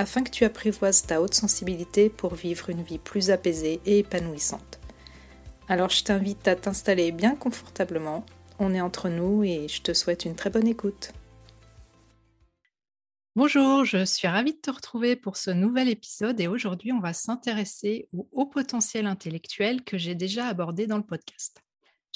afin que tu apprivoises ta haute sensibilité pour vivre une vie plus apaisée et épanouissante. Alors je t'invite à t'installer bien confortablement, on est entre nous et je te souhaite une très bonne écoute. Bonjour, je suis ravie de te retrouver pour ce nouvel épisode et aujourd'hui on va s'intéresser au haut potentiel intellectuel que j'ai déjà abordé dans le podcast.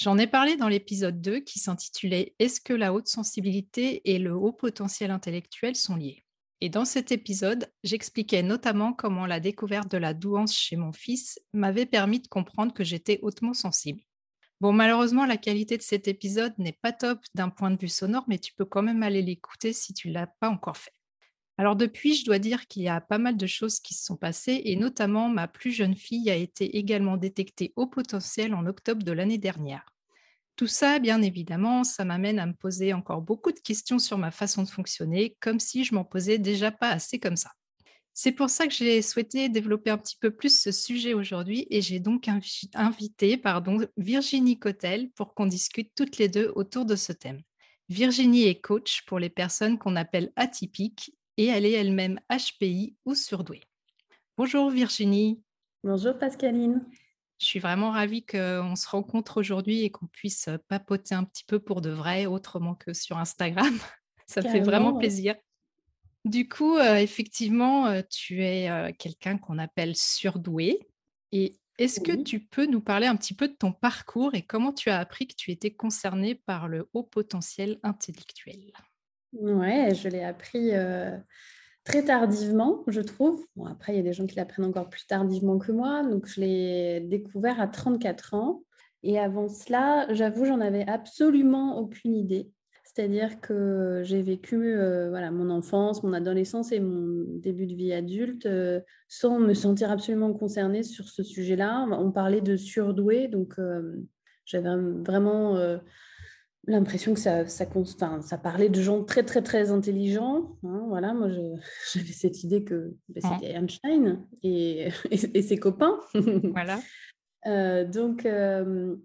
J'en ai parlé dans l'épisode 2 qui s'intitulait Est-ce que la haute sensibilité et le haut potentiel intellectuel sont liés? Et dans cet épisode, j'expliquais notamment comment la découverte de la douance chez mon fils m'avait permis de comprendre que j'étais hautement sensible. Bon, malheureusement, la qualité de cet épisode n'est pas top d'un point de vue sonore, mais tu peux quand même aller l'écouter si tu ne l'as pas encore fait. Alors depuis, je dois dire qu'il y a pas mal de choses qui se sont passées, et notamment ma plus jeune fille a été également détectée au potentiel en octobre de l'année dernière. Tout ça, bien évidemment, ça m'amène à me poser encore beaucoup de questions sur ma façon de fonctionner, comme si je m'en posais déjà pas assez comme ça. C'est pour ça que j'ai souhaité développer un petit peu plus ce sujet aujourd'hui et j'ai donc invité pardon, Virginie Cotel pour qu'on discute toutes les deux autour de ce thème. Virginie est coach pour les personnes qu'on appelle atypiques et elle est elle-même HPI ou surdouée. Bonjour Virginie. Bonjour Pascaline. Je suis vraiment ravie qu'on se rencontre aujourd'hui et qu'on puisse papoter un petit peu pour de vrai, autrement que sur Instagram. Ça me fait vraiment plaisir. Du coup, effectivement, tu es quelqu'un qu'on appelle surdoué. Et est-ce que tu peux nous parler un petit peu de ton parcours et comment tu as appris que tu étais concernée par le haut potentiel intellectuel? Ouais, je l'ai appris très tardivement, je trouve. Bon, après, il y a des gens qui l'apprennent encore plus tardivement que moi. Donc, je l'ai découvert à 34 ans. Et avant cela, j'avoue, j'en avais absolument aucune idée. C'est-à-dire que j'ai vécu euh, voilà, mon enfance, mon adolescence et mon début de vie adulte euh, sans me sentir absolument concernée sur ce sujet-là. On parlait de surdoué, donc euh, j'avais vraiment l'impression que ça, ça, ça, parlait de gens très, très, très intelligents. Hein, voilà, moi, j'avais cette idée que ben, c'était Einstein et, et, ses copains. Voilà. Euh, donc, euh,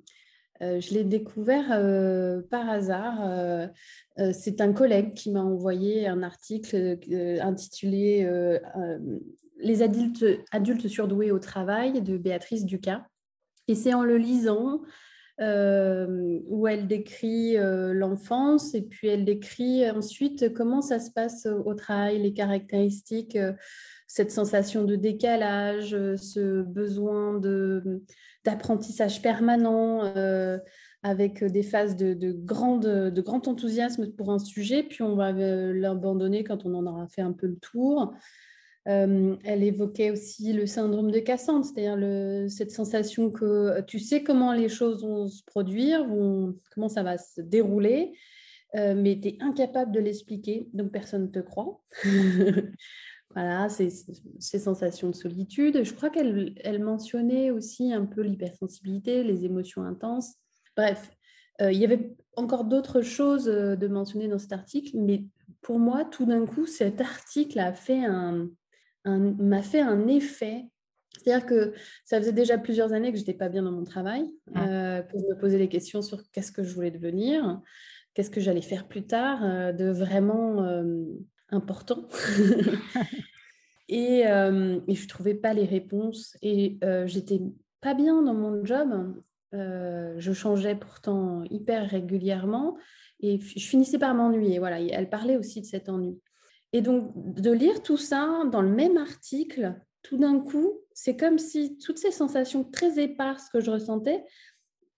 euh, je l'ai découvert par hasard. C'est un collègue qui m'a envoyé un article intitulé Les adultes, adultes surdoués au travail de Béatrice Ducas. Et c'est en le lisant euh, où elle décrit euh, l'enfance et puis elle décrit ensuite comment ça se passe au travail, les caractéristiques, euh, cette sensation de décalage, ce besoin d'apprentissage permanent avec des phases de, de, grande, de grand enthousiasme pour un sujet, puis on va l'abandonner quand on en aura fait un peu le tour. Euh, elle évoquait aussi le syndrome de Cassandre, c'est-à-dire cette sensation que tu sais comment les choses vont se produire, comment ça va se dérouler, euh, mais tu es incapable de l'expliquer, donc personne ne te croit. voilà, ces, sensations de solitude. Je crois qu'elle elle mentionnait aussi un peu l'hypersensibilité, les émotions intenses. Bref, euh, il y avait encore d'autres choses de mentionner dans cet article, mais pour moi, tout d'un coup, cet article a fait un, m'a fait un effet. C'est-à-dire que ça faisait déjà plusieurs années que je n'étais pas bien dans mon travail, euh, que je me posais des questions sur qu'est-ce que je voulais devenir, qu'est-ce que j'allais faire plus tard, euh, de vraiment euh, important. et, et, je ne trouvais pas les réponses. Et j'étais pas bien dans mon job. je changeais pourtant hyper régulièrement et je finissais par m'ennuyer. Voilà, elle parlait aussi de cet ennui. Et donc, de lire tout ça dans le même article, tout d'un coup, c'est comme si toutes ces sensations très éparses que je ressentais,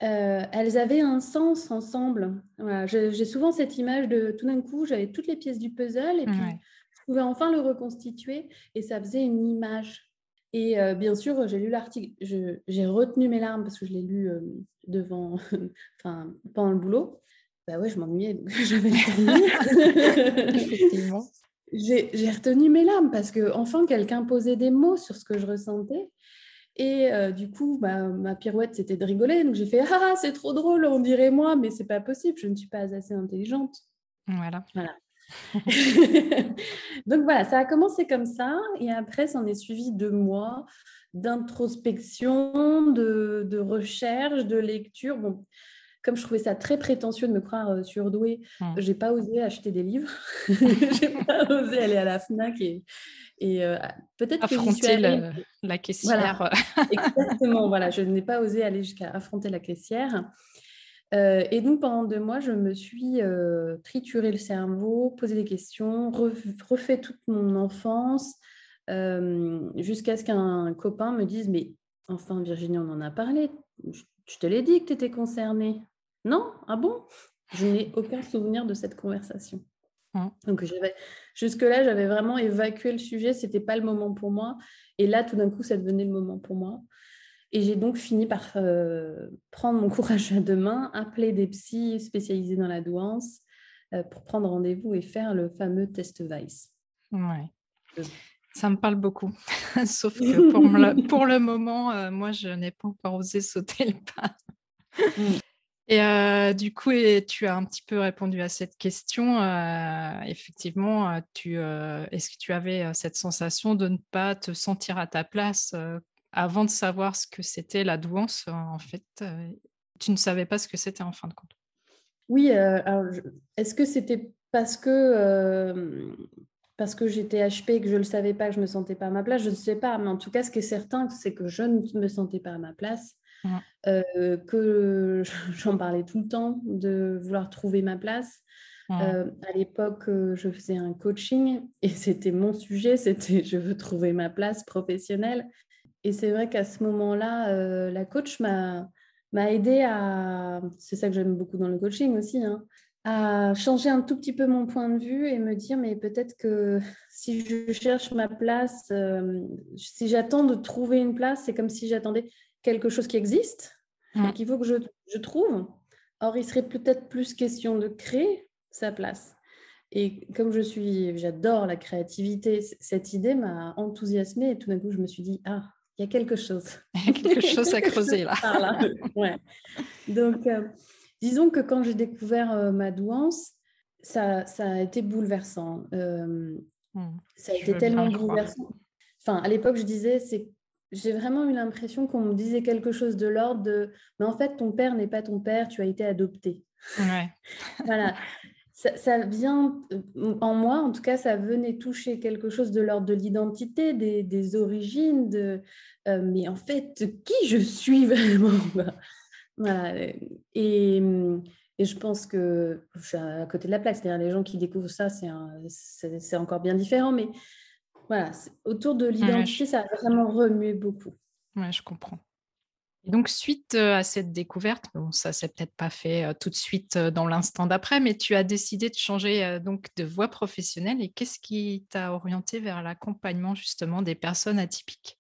euh, elles avaient un sens ensemble. J'ai souvent cette image de tout d'un coup, j'avais toutes les pièces du puzzle et puis je pouvais enfin le reconstituer et ça faisait une image. Et euh, bien sûr, j'ai lu l'article, j'ai retenu mes larmes parce que je l'ai lu euh, devant, enfin, pendant le boulot. Bah ouais, je m'ennuyais, j'avais Effectivement j'ai retenu mes larmes parce que enfin quelqu'un posait des mots sur ce que je ressentais. Et du coup, bah, ma pirouette, c'était de rigoler. Donc j'ai fait Ah, c'est trop drôle, on dirait moi, mais c'est pas possible, je ne suis pas assez intelligente. Voilà. Voilà. Donc voilà, ça a commencé comme ça. Et après, ça en est suivi deux mois d'introspection, de, de, recherche, de lecture. Bon, comme je trouvais ça très prétentieux de me croire euh, surdouée, mmh. j'ai pas osé acheter des livres. j'ai pas osé aller à la Fnac et, et euh, peut-être affronter la caissière. exactement. Voilà, je n'ai pas osé aller jusqu'à affronter la caissière. Euh, et donc pendant deux mois, je me suis trituré le cerveau, posé des questions, refait toute mon enfance, jusqu'à ce qu'un copain me dise mais enfin Virginie, on en a parlé. Je te l'ai dit que tu étais concernée. Non? Ah bon? Je n'ai aucun souvenir de cette conversation. Mmh. Donc jusque-là, j'avais vraiment évacué le sujet, c'était pas le moment pour moi. Et là, tout d'un coup, ça devenait le moment pour moi. Et j'ai donc fini par euh, prendre mon courage à deux mains, appeler des psys spécialisés dans la douance euh, pour prendre rendez-vous et faire le fameux test Weiss. Ouais. Ça me parle beaucoup. Sauf que pour, le, pour le moment, euh, moi, je n'ai pas encore osé sauter le pas. Et du coup, et tu as un petit peu répondu à cette question. Effectivement, tu, est-ce que tu avais cette sensation de ne pas te sentir à ta place avant de savoir ce que c'était la douance En fait, tu ne savais pas ce que c'était en fin de compte? Oui, est-ce que c'était parce que parce que j'étais HP et que je ne le savais pas, que je ne me sentais pas à ma place, je ne sais pas. Mais en tout cas, ce qui est certain, c'est que je ne me sentais pas à ma place, euh, que j'en parlais tout le temps, de vouloir trouver ma place. Euh, à l'époque, je faisais un coaching et c'était mon sujet, c'était je veux trouver ma place professionnelle. Et c'est vrai qu'à ce moment-là, la coach m'a aidé à, c'est ça que j'aime beaucoup dans le coaching aussi, hein, à changer un tout petit peu mon point de vue et me dire, mais peut-être que si je cherche ma place, euh, si j'attends de trouver une place, c'est comme si j'attendais quelque chose qui existe et qu'il faut que je, je, trouve. Or, il serait peut-être plus question de créer sa place. Et comme je suis, j'adore la créativité, cette idée m'a enthousiasmée et tout d'un coup, je me suis dit, ah, il y a quelque chose. Il y a quelque chose à creuser là. là. Ouais. Donc, euh, Disons que quand j'ai découvert euh, ma douance, ça, ça, a été bouleversant. Euh, hmm. Ça a été tellement bouleversant. Enfin, à l'époque, je disais, c'est j'ai vraiment eu l'impression qu'on me disait quelque chose de l'ordre de mais en fait ton père n'est pas ton père tu as été adopté ouais. voilà ça, ça, vient euh, en moi en tout cas ça venait toucher quelque chose de l'ordre de l'identité des, des, origines de mais en fait qui je suis vraiment? Voilà. Et, mmh, et, je pense que je suis à côté de la plaque. C'est-à-dire les gens qui découvrent ça, c'est encore bien différent. Mais voilà, autour de l'identité, ça a vraiment remué beaucoup. Oui, je comprends. Et donc, suite à cette découverte, bon, ça s'est peut-être pas fait tout de suite dans l'instant d'après, mais tu as décidé de changer donc de voie professionnelle. Et qu'est-ce qui t'a orienté vers l'accompagnement justement des personnes atypiques?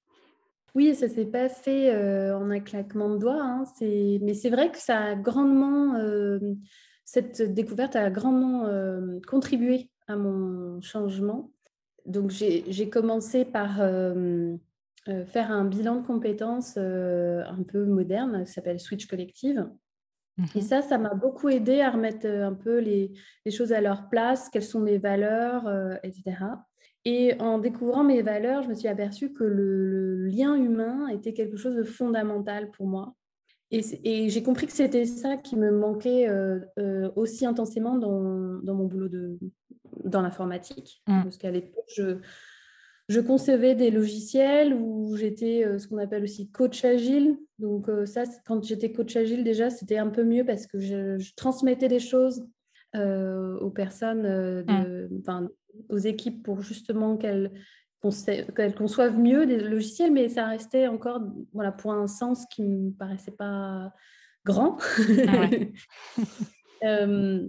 Oui, ça s'est pas fait euh, en un claquement de doigts, hein, mais c'est vrai que ça a grandement, euh, cette découverte a grandement euh, contribué à mon changement. Donc j'ai commencé par faire un bilan de compétences un peu moderne qui s'appelle Switch Collective. Et mmh ça, ça m'a beaucoup aidé à remettre un peu les, les, choses à leur place, quelles sont mes valeurs, etc. Et en découvrant mes valeurs, je me suis aperçue que le, lien humain était quelque chose de fondamental pour moi. Et, j'ai compris que c'était ça qui me manquait euh, euh, aussi intensément dans, dans, mon boulot de, dans l'informatique. Mmh. Parce qu'à l'époque, je, je, concevais des logiciels où j'étais euh, ce qu'on appelle aussi coach agile. Donc ça, quand j'étais coach agile, déjà, c'était un peu mieux parce que je, transmettais des choses aux personnes de, mmh aux équipes pour justement qu'elles conçoivent mieux des logiciels, mais ça restait encore voilà, pour un sens qui ne me paraissait pas grand. Ah euh,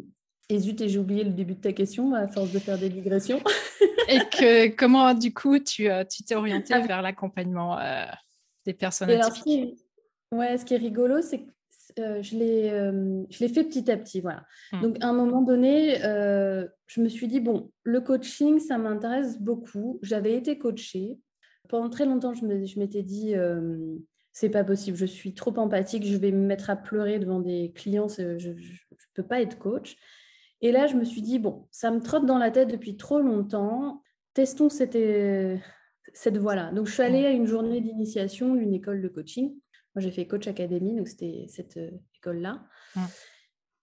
et zut, et j'ai oublié le début de ta question à force de faire des digressions. et que, comment, du coup, tu euh, t'es orientée ah vers l'accompagnement euh, des personnes atypiques? Ouais, ce qui est rigolo, c'est que euh, euh, je l'ai fait petit à petit. Voilà. Mmh. Donc, à un moment donné, euh, je me suis dit, bon, le coaching, ça m'intéresse beaucoup. J'avais été coachée. pendant très longtemps, je m'étais dit, c'est pas possible, je suis trop empathique, je vais me mettre à pleurer devant des clients, je ne peux pas être coach. Et là, je me suis dit, bon, ça me trotte dans la tête depuis trop longtemps, testons cette, cette voie-là. Donc, je suis allée à une journée d'initiation d'une école de coaching. Moi, j'ai fait Coach Academy, donc c'était cette école-là.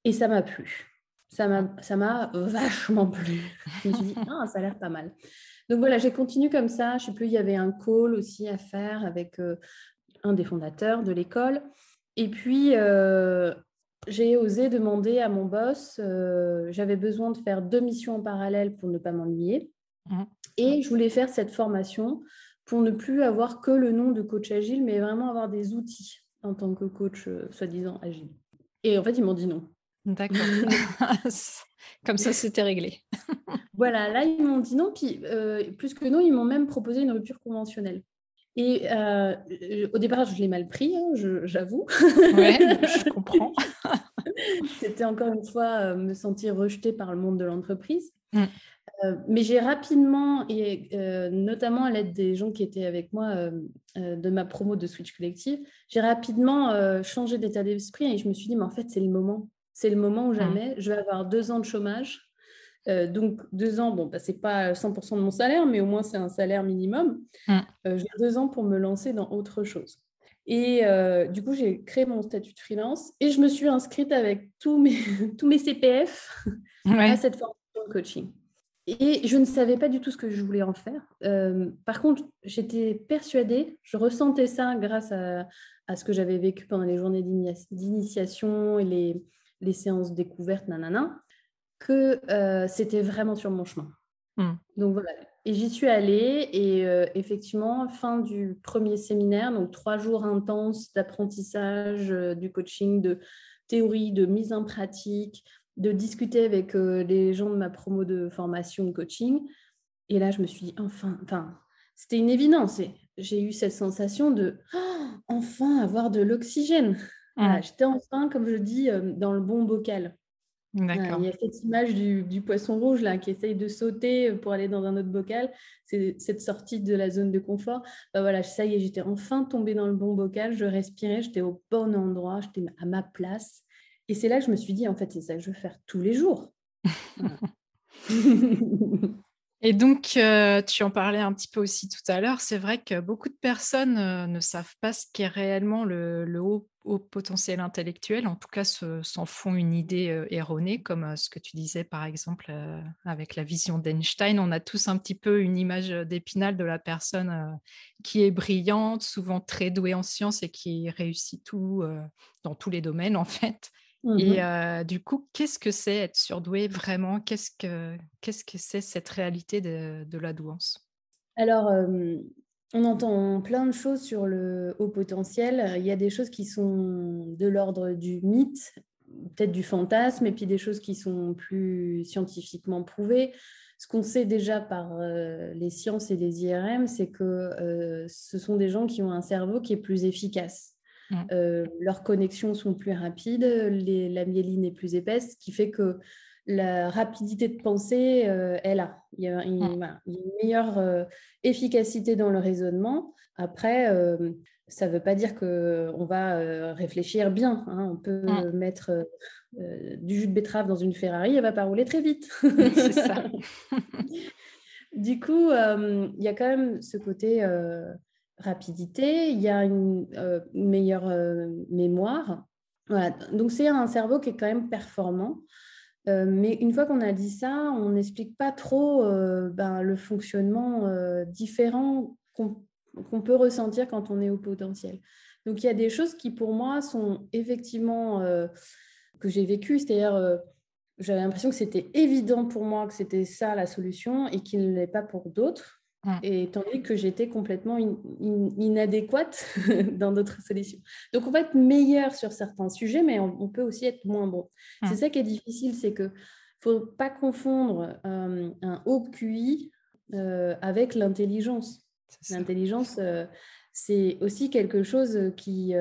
Et ça m'a plu. Ça m'a vachement plu. Je me suis dit, ah, ça a l'air pas mal. Donc voilà, j'ai continué comme ça. Je ne sais plus, il y avait un call aussi à faire avec euh, un des fondateurs de l'école. Et puis, euh, j'ai osé demander à mon boss, euh, j'avais besoin de faire deux missions en parallèle pour ne pas m'ennuyer. Mmh. Et je voulais faire cette formation pour ne plus avoir que le nom de coach agile, mais vraiment avoir des outils en tant que coach soi-disant agile. Et en fait, ils m'ont dit non. D'accord. Comme ça, c'était réglé. voilà, là, ils m'ont dit non. Puis, euh, plus que non, ils m'ont même proposé une rupture conventionnelle. Et euh, au départ, je l'ai mal pris, hein, j'avoue. Oui, je comprends. C'était encore une fois euh, me sentir rejetée par le monde de l'entreprise. Mm. mais j'ai rapidement, et notamment à l'aide des gens qui étaient avec moi de ma promo de Switch Collective, j'ai rapidement changé d'état d'esprit et je me suis dit, mais en fait, c'est le moment. C'est le moment où mmh. jamais je vais avoir deux ans de chômage. Euh, donc, deux ans, bon, bah, ce n'est pas 100% de mon salaire, mais au moins c'est un salaire minimum. Mmh. Euh, j'ai deux ans pour me lancer dans autre chose. Et euh, du coup, j'ai créé mon statut de freelance et je me suis inscrite avec tous mes, tous mes CPF à cette formation de coaching. Et je ne savais pas du tout ce que je voulais en faire. par contre, j'étais persuadée, je ressentais ça grâce à, à ce que j'avais vécu pendant les journées d'initiation et les, les séances découvertes, nanana, que euh, c'était vraiment sur mon chemin. Hmm. Donc voilà. Et j'y suis allée et euh, effectivement, fin du premier séminaire, donc trois jours intenses d'apprentissage, euh, du coaching, de théorie, de mise en pratique, de discuter avec les gens de ma promo de formation de coaching. Et là, je me suis dit, enfin, enfin c'était une évidence. J'ai eu cette sensation de oh, enfin avoir de l'oxygène. Mmh. J'étais enfin, comme je dis, euh, dans le bon bocal. Il y a cette image du, poisson rouge là qui essaye de sauter pour aller dans un autre bocal. C'est cette sortie de la zone de confort. Bah, voilà, ça y est, j'étais enfin tombée dans le bon bocal. Je respirais, j'étais au bon endroit, j'étais à ma place. Et c'est là que je me suis dit, en fait, c'est ça que je veux faire tous les jours. Et donc, euh, tu en parlais un petit peu aussi tout à l'heure, c'est vrai que beaucoup de personnes euh, ne savent pas ce qu'est réellement le, haut, potentiel intellectuel, en tout cas s'en font une idée euh, erronée, comme ce que tu disais par exemple avec la vision d'Einstein. On a tous un petit peu une image d'épinal de la personne qui est brillante, souvent très douée en sciences et qui réussit tout dans tous les domaines en fait. Et mmh du coup, qu'est-ce que c'est être surdoué vraiment? Qu'est-ce que qu'est-ce que c'est cette réalité de, de la douance? Alors, on entend plein de choses sur le haut potentiel. Il y a des choses qui sont de l'ordre du mythe, peut-être du fantasme, et puis des choses qui sont plus scientifiquement prouvées. Ce qu'on sait déjà par les sciences et les IRM, c'est que ce sont des gens qui ont un cerveau qui est plus efficace. Mmh. Euh, leurs connexions sont plus rapides, la myéline est plus épaisse, ce qui fait que la rapidité de pensée euh, est là. Il y a une, mmh. meilleure euh, efficacité dans le raisonnement. Après, ça ne veut pas dire qu'on va réfléchir bien. Hein. On peut mmh. mettre du jus de betterave dans une Ferrari, elle ne va pas rouler très vite. C'est ça. du coup, il y a quand même ce côté rapidité, il y a une, euh, meilleure euh, mémoire. Voilà. Donc c'est un cerveau qui est quand même performant. Euh, mais une fois qu'on a dit ça, on n'explique pas trop ben, le fonctionnement différent qu'on peut ressentir quand on est au potentiel. Donc il y a des choses qui pour moi sont effectivement que j'ai vécues, c'est-à-dire j'avais l'impression que c'était évident pour moi que c'était ça la solution et qu'il ne l'est pas pour d'autres. Et tandis que j'étais complètement inadéquate dans d'autres solutions. Donc, on va être meilleur sur certains sujets, mais on, peut aussi être moins bon. C'est ça qui est difficile, c'est que faut pas confondre euh, un haut QI euh, avec l'intelligence. L'intelligence, euh, c'est aussi quelque chose qui,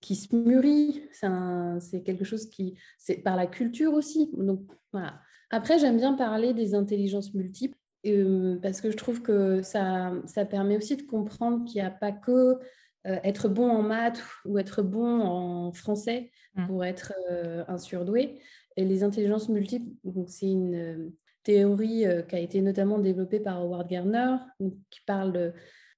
qui se mûrit. C'est quelque chose qui, c'est par la culture aussi. Donc, voilà. Après, j'aime bien parler des intelligences multiples parce que je trouve que ça, ça permet aussi de comprendre qu'il n'y a pas que être bon en maths ou être bon en français mmh. pour être un surdoué. Et les intelligences multiples, c'est une théorie qui a été notamment développée par Howard Gardner, qui parle de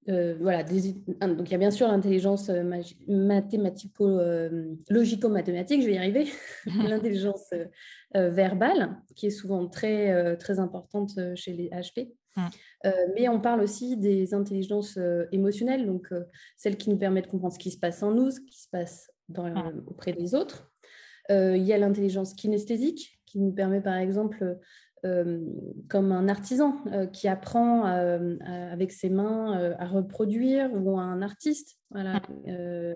euh, voilà, donc il y a bien sûr l'intelligence euh, mathématico-logico-mathématique, euh, je vais y arriver, l'intelligence verbale, qui est souvent très, très importante chez les HP. mais on parle aussi des intelligences émotionnelles, donc celles qui nous permettent de comprendre ce qui se passe en nous, ce qui se passe auprès des autres. Il y a l'intelligence kinesthésique, qui nous permet par exemple euh, comme un artisan euh, qui apprend euh, avec ses mains à reproduire ou un artiste. Voilà. il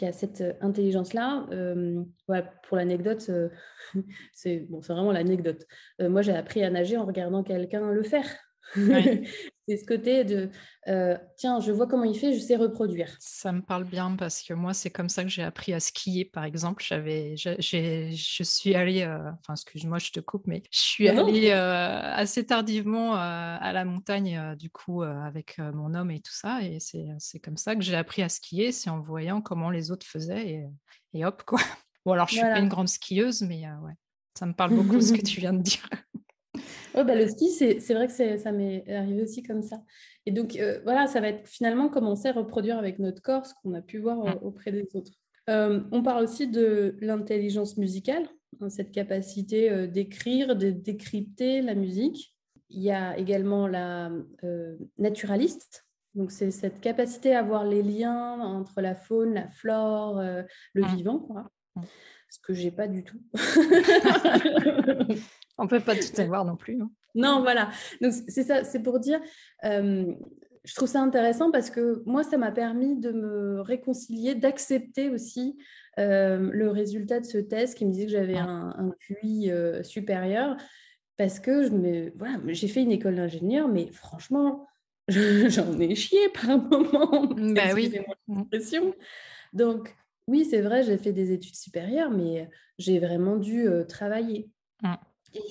y a cette intelligence-là. pour l'anecdote, c'est bon, vraiment l'anecdote. moi, j'ai appris à nager en regardant quelqu'un le faire. c'est ce côté de euh, tiens, je vois comment il fait, je sais reproduire. Ça me parle bien parce que moi, c'est comme ça que j'ai appris à skier, par exemple. J'avais, je suis allée, euh, enfin, excuse-moi, je te coupe, mais je suis allée euh, assez tardivement à la montagne, du coup, avec mon homme et tout ça. Et c'est comme ça que j'ai appris à skier, c'est en voyant comment les autres faisaient et, et hop, quoi. Bon, alors, je suis pas une grande skieuse, mais ouais, ça me parle beaucoup ce que tu viens de dire. Oh, bah, le ski, c'est vrai que ça m'est arrivé aussi comme ça. Et donc, euh, voilà, ça va être finalement commencer à reproduire avec notre corps ce qu'on a pu voir euh, auprès des autres. Euh, on parle aussi de l'intelligence musicale, hein, cette capacité d'écrire, de décrypter la musique. Il y a également la naturaliste, donc c'est cette capacité à voir les liens entre la faune, la flore, le vivant, quoi. Mmh. Ce que j'ai pas du tout. On peut pas tout avoir non plus. Non, voilà. Donc c'est ça, c'est pour dire. Euh, je trouve ça intéressant parce que moi, ça m'a permis de me réconcilier, d'accepter aussi euh, le résultat de ce test qui me disait que j'avais un, un, QI euh, supérieur parce que je me, voilà, j'ai fait une école d'ingénieur, mais franchement, j'en ai chié par un moment. Bah oui. Donc, oui, c'est vrai, j'ai fait des études supérieures, mais j'ai vraiment dû travailler. Mmh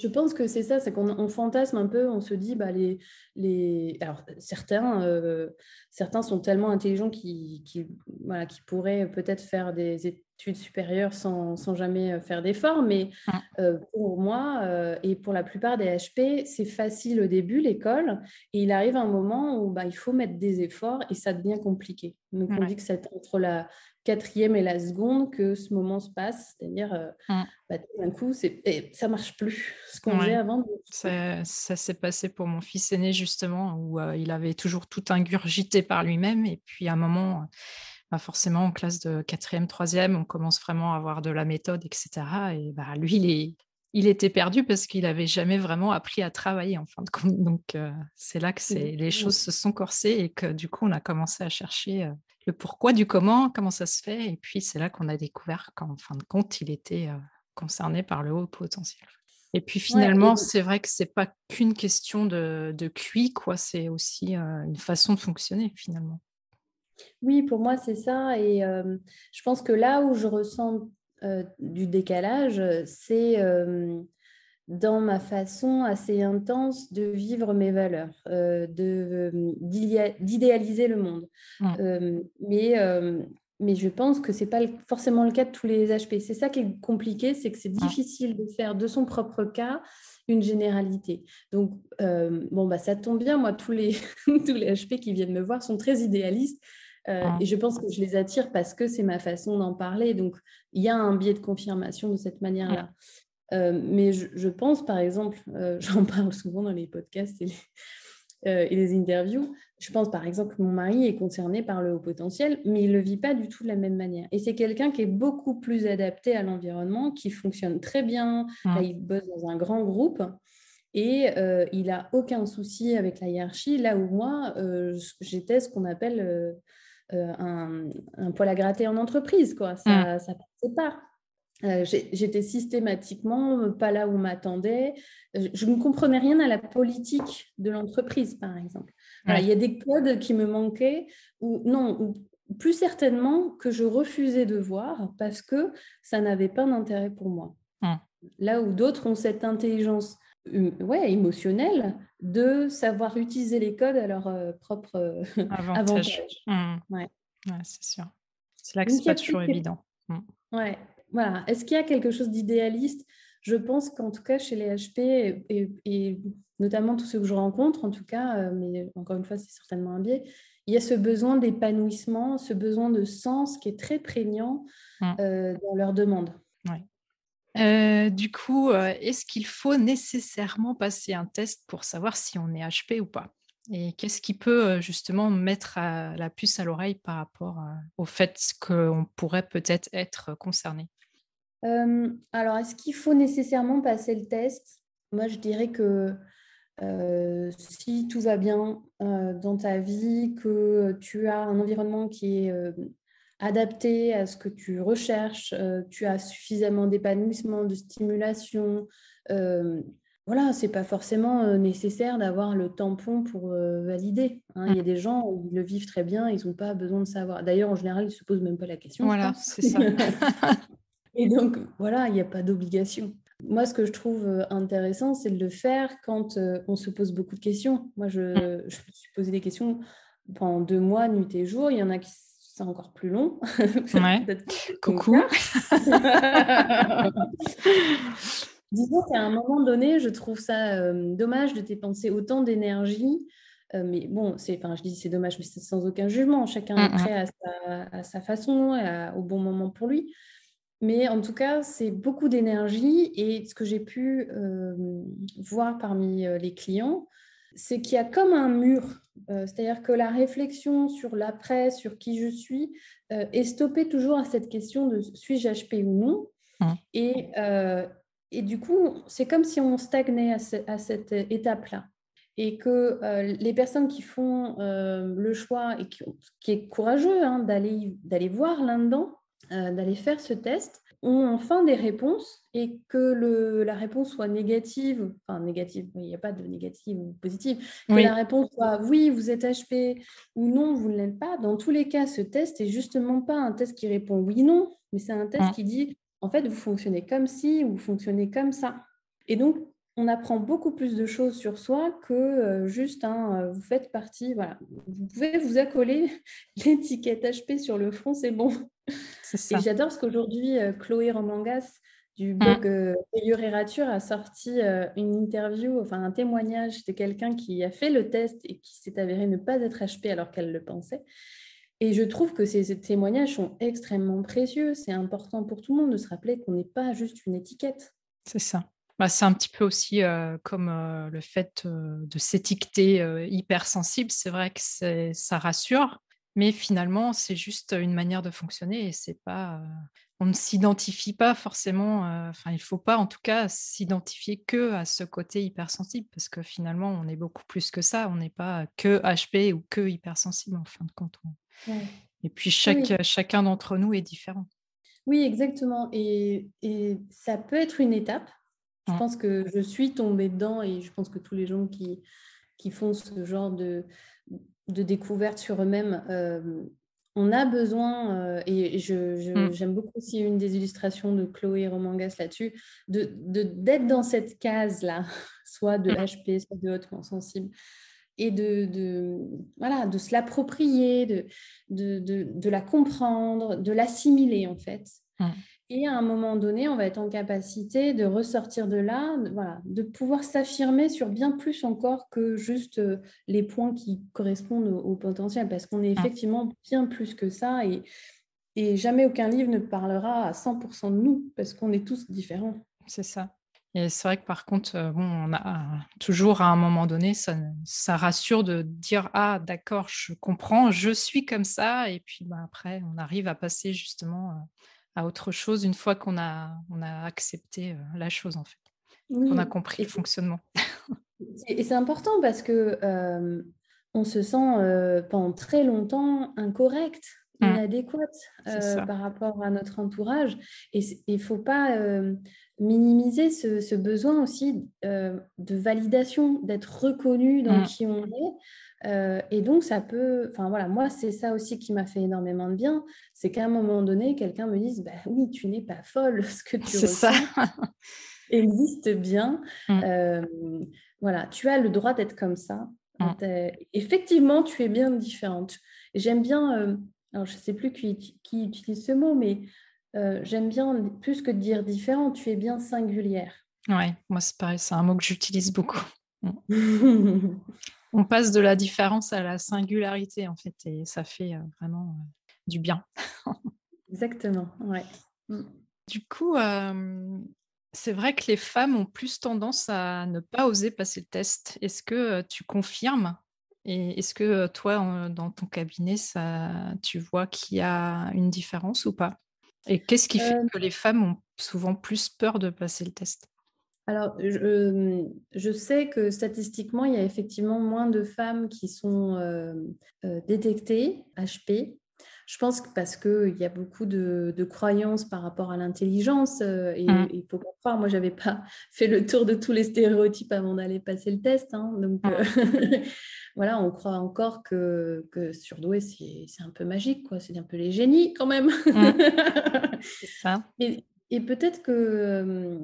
je pense que c'est ça, c'est qu'on fantasme un peu, on se dit, bah, les, les... Alors, certains, euh, certains sont tellement intelligents qu'ils qui, voilà, qui pourraient peut-être faire des études supérieures sans, sans jamais euh, faire d'efforts, mais mmh. euh, pour moi et pour la plupart des HP, c'est facile au début, l'école, et il arrive un moment où bah, il faut mettre des efforts et ça devient compliqué. Donc, on dit que c'est entre la, quatrième et la seconde que ce moment se passe, c'est-à-dire euh, mmh. bah, d'un coup, c'est, ça marche plus ce qu'on faisait avant. Ça, ça s'est passé pour mon fils aîné justement, où euh, il avait toujours tout ingurgité par lui-même, et puis à un moment, bah, forcément en classe de quatrième, troisième, on commence vraiment à avoir de la méthode, etc. Et bah, lui, il est il était perdu parce qu'il n'avait jamais vraiment appris à travailler en fin de compte. Donc euh, c'est là que c'est, les choses se sont corsées et que du coup on a commencé à chercher le pourquoi du comment, comment ça se fait. Et puis c'est là qu'on a découvert qu'en fin de compte il était euh, concerné par le haut potentiel. Et puis finalement, c'est vrai que c'est pas qu'une question de, de QI, quoi. C'est aussi euh, une façon de fonctionner finalement. Oui, pour moi c'est ça. Et je pense que là où je ressens euh, du décalage, c'est euh, dans ma façon assez intense de vivre mes valeurs, euh, d'idéaliser le monde. mais, mais je pense que ce n'est pas forcément le cas de tous les HP. C'est ça qui est compliqué, c'est que c'est difficile de faire de son propre cas une généralité. Donc, bon, bah, ça tombe bien, moi, tous les, tous les HP qui viennent me voir sont très idéalistes. Euh, et je pense que je les attire parce que c'est ma façon d'en parler. Donc, il y a un biais de confirmation de cette manière-là. Euh, mais je, pense, par exemple, euh, j'en parle souvent dans les podcasts et les, interviews, je pense par exemple que mon mari est concerné par le haut potentiel, mais il ne le vit pas du tout de la même manière. Et c'est quelqu'un qui est beaucoup plus adapté à l'environnement, qui fonctionne très bien. il bosse dans un grand groupe. Et il n'a aucun souci avec la hiérarchie, là où moi, j'étais ce qu'on appelle euh, un, poil à gratter en entreprise, quoi. Ça ne mm. passait pas. Euh, j'étais systématiquement pas là où on m'attendait. Je ne comprenais rien à la politique de l'entreprise, par exemple. Il y a des codes qui me manquaient, ou non, ou plus certainement que je refusais de voir parce que ça n'avait pas d'intérêt pour moi. Mm. Là où d'autres ont cette intelligence ouais, émotionnel de savoir utiliser les codes à leur propre avantage. Mmh. Ouais. c'est sûr. C'est là que c'est pas toujours évident. Mmh. Ouais, voilà. Est-ce qu'il y a quelque chose d'idéaliste? Je pense qu'en tout cas, chez les HP, et, notamment tous ceux que je rencontre, en tout cas, mais encore une fois, c'est certainement un biais, il y a ce besoin d'épanouissement, ce besoin de sens qui est très prégnant mmh. dans leur demande. Ouais. Euh, du coup, euh, est-ce qu'il faut nécessairement passer un test pour savoir si on est HP ou pas? Et qu'est-ce qui peut euh, justement mettre la puce à l'oreille par rapport au fait qu'on pourrait peut-être être concerné? Alors, est-ce qu'il faut nécessairement passer le test? Moi, je dirais que si tout va bien dans ta vie, que tu as un environnement qui est adapté à ce que tu recherches, euh, tu as suffisamment d'épanouissement, de stimulation. Euh, voilà, c'est pas forcément euh, nécessaire d'avoir le tampon pour valider. Hein. Il y a des gens qui le vivent très bien, ils n'ont pas besoin de savoir. D'ailleurs, en général, ils ne se posent même pas la question. Voilà, c'est ça. Et donc, voilà, il n'y a pas d'obligation. Moi, ce que je trouve intéressant, c'est de le faire quand on se pose beaucoup de questions. Moi, je, mm. je me suis posé des questions pendant deux mois, nuit et jour. Il y en a qui encore plus long. Coucou. Disons qu'à un moment donné, je trouve ça euh, dommage de dépenser autant d'énergie. Euh, mais bon, c'est, enfin, je dis c'est dommage, mais c'est sans aucun jugement. Chacun est prêt à sa, façon, au bon moment pour lui. Mais en tout cas, c'est beaucoup d'énergie. Et ce que j'ai pu euh, voir parmi les clients, c'est qu'il y a comme un mur euh, c'est-à-dire que la réflexion sur l'après, sur qui je suis, euh, est stoppée toujours à cette question de suis-je HP ou non. Mmh. Et, euh, et, du coup, c'est comme si on stagnait à, cette étape-là. Et que les personnes qui font le choix, et qui, qui est courageux hein, d'aller voir là-dedans, d'aller faire ce test, ont enfin des réponses et que le, la réponse soit négative, enfin négative, il n'y a pas de négative ou positive, que la réponse soit oui, vous êtes HP ou non, vous ne l'êtes pas. Dans tous les cas, ce test est justement pas un test qui répond oui, non, mais c'est un test ah. qui dit en fait, vous fonctionnez comme ci ou vous fonctionnez comme ça. Et donc, on apprend beaucoup plus de choses sur soi que euh, juste euh, vous faites partie. Voilà. Vous pouvez vous accoler l'étiquette HP sur le front, c'est bon. Et j'adore ce qu'aujourd'hui, euh, Chloé Romangas du mmh. blog euh, Rature a sorti une interview, enfin un témoignage de quelqu'un qui a fait le test et qui s'est avéré ne pas être HP alors qu'elle le pensait. Et je trouve que ces témoignages sont extrêmement précieux. C'est important pour tout le monde de se rappeler qu'on n'est pas juste une étiquette. C'est ça. Bah, c'est un petit peu aussi comme le fait de s'étiqueter hypersensible. C'est vrai que ça rassure, mais finalement, c'est juste une manière de fonctionner et c'est pas. on ne s'identifie pas forcément. Enfin, il faut pas, en tout cas, s'identifier que à ce côté hypersensible parce que finalement, on est beaucoup plus que ça. On n'est pas que HP ou que hypersensible en fin de compte. Et puis chaque, chacun d'entre nous est différent. Oui, exactement. Et, et ça peut être une étape je pense que je suis tombée dedans et je pense que tous les gens qui, qui font ce genre de, de découverte sur eux-mêmes, euh, on a besoin, euh, et mm. j'aime beaucoup aussi une des illustrations de Chloé Romangas là-dessus, d'être de, d'être dans cette case-là, soit de HP, mm. soit de hautement sensible, et de, de, voilà, de se l'approprier, de, de, de, la comprendre, de l'assimiler en fait. Mm. Et à un moment donné, on va être en capacité de ressortir de là, de, voilà, de pouvoir s'affirmer sur bien plus encore que juste euh, les points qui correspondent au, potentiel, parce qu'on est effectivement bien plus que ça, et, et jamais aucun livre ne parlera à 100% de nous, parce qu'on est tous différents. C'est ça. Et c'est vrai que par contre, euh, bon, on a toujours à un moment donné, ça, ça rassure de dire ah d'accord, je comprends, je suis comme ça, et puis bah, après, on arrive à passer justement euh, à autre chose une fois qu'on a, on a accepté euh, la chose, en fait. On a compris le fonctionnement. Et c'est important parce que euh, on se sent euh, pendant très longtemps incorrect, mmh. inadéquate par rapport à notre entourage. Et il ne faut pas minimiser ce, besoin aussi de validation, d'être reconnu dans mmh. qui on est. Euh, et donc, ça peut, enfin voilà, moi, c'est ça aussi qui m'a fait énormément de bien, c'est qu'à un moment donné, quelqu'un me dise, bah oui, tu n'es pas folle, ce que tu C'est ça. existe bien. Mmh. voilà, tu as le droit d'être comme ça. Mmh. Effectivement, tu es bien différente. J'aime bien, alors je ne sais plus qui, qui, utilise ce mot, mais j'aime bien, plus que de dire différent, tu es bien singulière. Ouais, moi c'est pareil, c'est un mot que j'utilise beaucoup. On passe de la différence à la singularité en fait, et ça fait vraiment du bien. Exactement, ouais. Mmh. Du coup, c'est vrai que les femmes ont plus tendance à ne pas oser passer le test. Est-ce que tu confirmes Et est-ce que toi, dans ton cabinet, ça, tu vois qu'il y a une différence ou pas? Et qu'est-ce qui fait que les femmes ont souvent plus peur de passer le test? Alors, je, sais que statistiquement, il y a effectivement moins de femmes qui sont détectées HP je pense que parce qu'il y a beaucoup de, croyances par rapport à l'intelligence euh, et il faut pas croire, moi j'avais pas fait le tour de tous les stéréotypes avant d'aller passer le test. Hein, donc euh, voilà, on croit encore que, que surdoué c'est un peu magique, quoi. C'est un peu les génies quand même. c'est ça. Et, et peut-être que